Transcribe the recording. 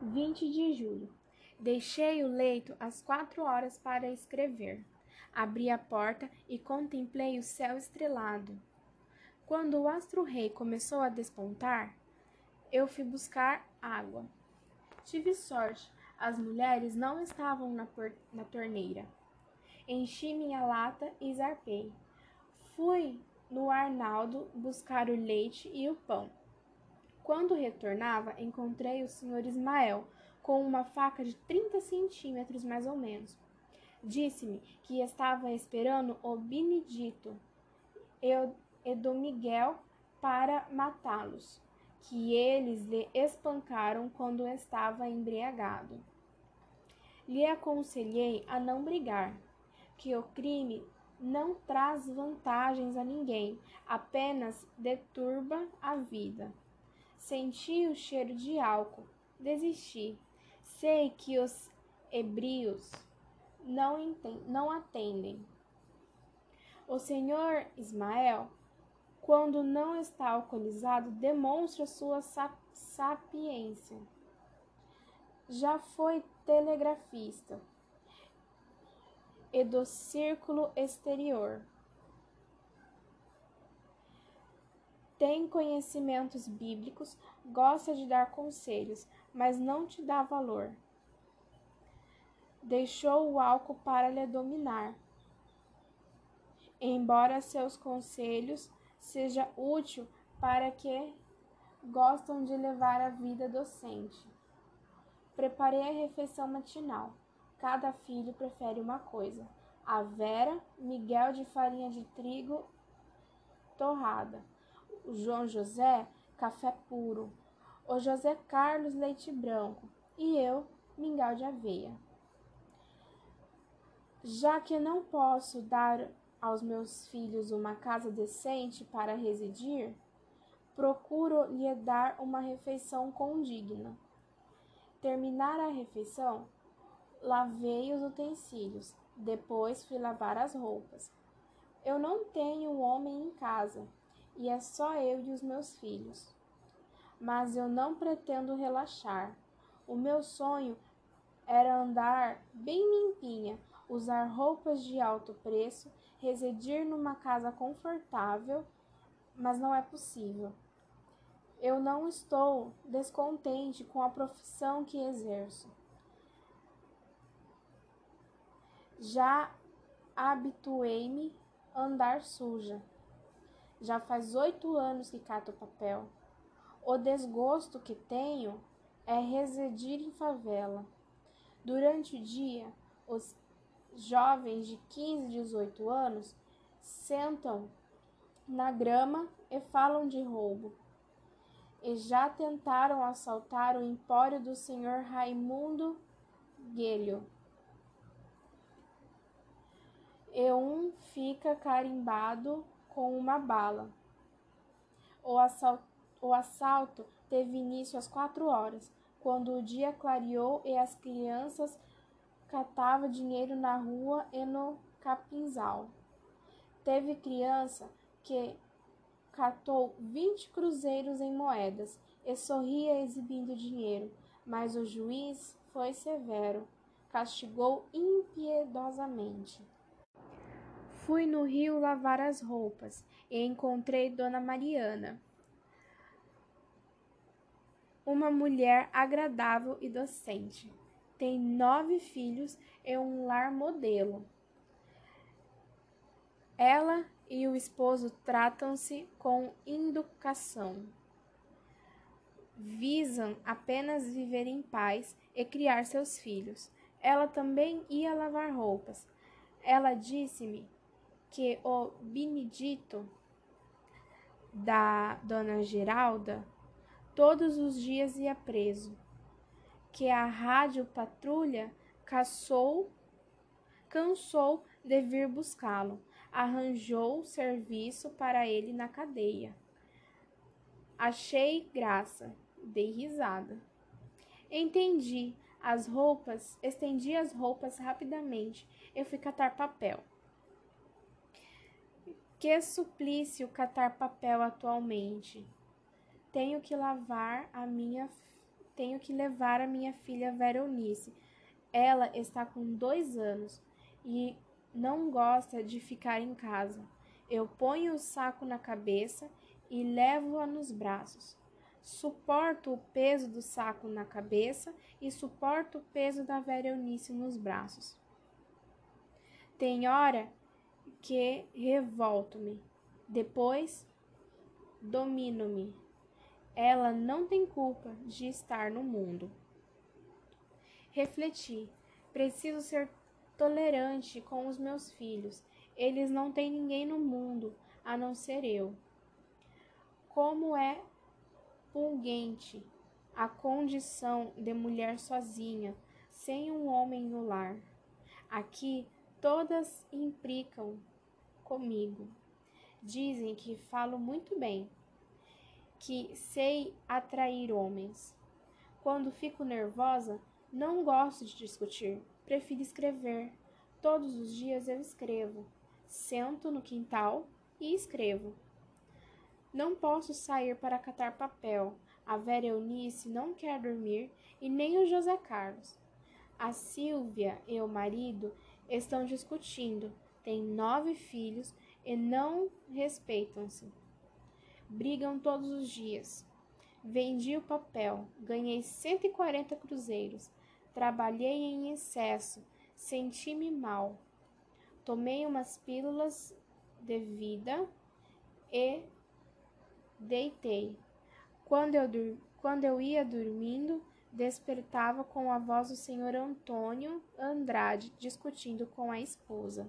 20 de julho. Deixei o leito às quatro horas para escrever. Abri a porta e contemplei o céu estrelado. Quando o astro-rei começou a despontar, eu fui buscar água. Tive sorte, as mulheres não estavam na, na torneira. Enchi minha lata e zarpei. Fui no Arnaldo buscar o leite e o pão. Quando retornava, encontrei o senhor Ismael com uma faca de 30 centímetros mais ou menos. Disse-me que estava esperando o Benedito e do Miguel para matá-los, que eles lhe espancaram quando estava embriagado. Lhe aconselhei a não brigar, que o crime não traz vantagens a ninguém, apenas deturba a vida. Senti o cheiro de álcool, desisti. Sei que os ebrios não, não atendem. O senhor Ismael, quando não está alcoolizado, demonstra sua sapiência. Já foi telegrafista e do círculo exterior. Tem conhecimentos bíblicos, gosta de dar conselhos, mas não te dá valor. Deixou o álcool para lhe dominar. Embora seus conselhos seja útil para que gostam de levar a vida docente. Preparei a refeição matinal. Cada filho prefere uma coisa. A Vera, Miguel de farinha de trigo torrada. O João José, café puro. O José Carlos, leite branco. E eu, mingau de aveia. Já que não posso dar aos meus filhos uma casa decente para residir, procuro lhe dar uma refeição condigna. Terminar a refeição, lavei os utensílios, depois fui lavar as roupas. Eu não tenho um homem em casa, e é só eu e os meus filhos. Mas eu não pretendo relaxar. O meu sonho era andar bem limpinha, usar roupas de alto preço, residir numa casa confortável, mas não é possível. Eu não estou descontente com a profissão que exerço. Já habituei-me a andar suja. Já faz oito anos que cato papel. O desgosto que tenho é residir em favela. Durante o dia, os jovens de 15 e 18 anos sentam na grama e falam de roubo. E já tentaram assaltar o empório do senhor Raimundo Guelho e um fica carimbado com uma bala. O assalto, o assalto teve início às quatro horas, quando o dia clareou e as crianças catavam dinheiro na rua e no capinzal. Teve criança que catou vinte cruzeiros em moedas e sorria exibindo dinheiro, mas o juiz foi severo, castigou impiedosamente. Fui no rio lavar as roupas e encontrei Dona Mariana, uma mulher agradável e docente. Tem nove filhos e um lar modelo. Ela e o esposo tratam-se com educação. Visam apenas viver em paz e criar seus filhos. Ela também ia lavar roupas. Ela disse-me que o Benedito da Dona Geralda todos os dias ia preso, que a rádio patrulha caçou, cansou de vir buscá-lo, arranjou serviço para ele na cadeia. Achei graça, dei risada. Entendi as roupas, estendi as roupas rapidamente e fui catar papel. Que suplício catar papel atualmente. Tenho que lavar a minha tenho que levar a minha filha Veronice. Ela está com dois anos e não gosta de ficar em casa. Eu ponho o saco na cabeça e levo-a nos braços. Suporto o peso do saco na cabeça e suporto o peso da Veronice nos braços. Tem hora que revolto-me, depois domino-me. Ela não tem culpa de estar no mundo. Refleti. Preciso ser tolerante com os meus filhos. Eles não têm ninguém no mundo a não ser eu. Como é pungente a condição de mulher sozinha, sem um homem no lar. Aqui todas implicam comigo. Dizem que falo muito bem, que sei atrair homens. Quando fico nervosa, não gosto de discutir, prefiro escrever. Todos os dias eu escrevo. Sento no quintal e escrevo. Não posso sair para catar papel. A Vera Eunice não quer dormir e nem o José Carlos. A Silvia e o marido estão discutindo. Têm nove filhos e não respeitam-se brigam todos os dias. Vendi o papel, ganhei 140 cruzeiros, trabalhei em excesso, senti-me mal. Tomei umas pílulas de vida e deitei. Quando eu, quando eu ia dormindo, despertava com a voz do senhor Antônio Andrade discutindo com a esposa.